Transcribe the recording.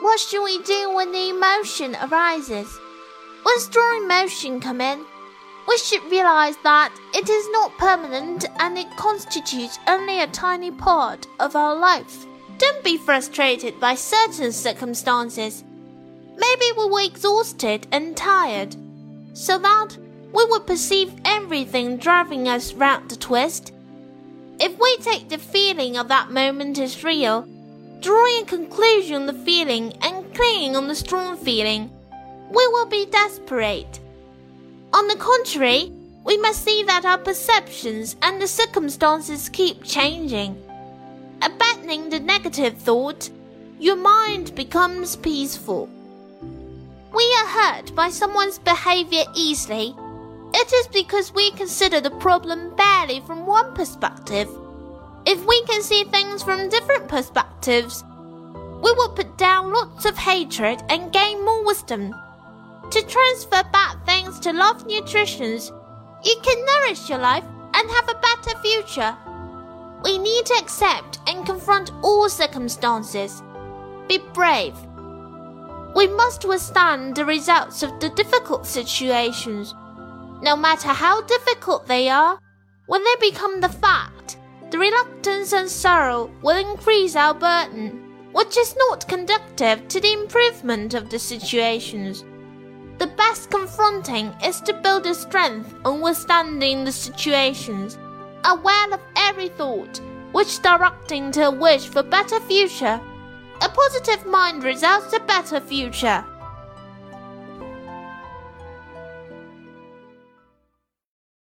What should we do when the emotion arises? When strong emotion come in, we should realize that it is not permanent and it constitutes only a tiny part of our life. Don't be frustrated by certain circumstances. Maybe we were exhausted and tired, so that we would perceive everything driving us round the twist. If we take the feeling of that moment as real, drawing a conclusion on the feeling and clinging on the strong feeling, we will be desperate. On the contrary, we must see that our perceptions and the circumstances keep changing. Abandoning the negative thought, your mind becomes peaceful. We are hurt by someone's behavior easily. It is because we consider the problem barely from one perspective. If we can see things from different perspectives, we will put down lots of hatred and gain more wisdom. To transfer bad things to love nutritions, you can nourish your life and have a better future. We need to accept and confront all circumstances. Be brave. We must withstand the results of the difficult situations. No matter how difficult they are, when they become the fact, the reluctance and sorrow will increase our burden, which is not conducive to the improvement of the situations. The best confronting is to build a strength on withstanding the situations, aware of every thought, which directing to a wish for better future. A positive mind results a better future.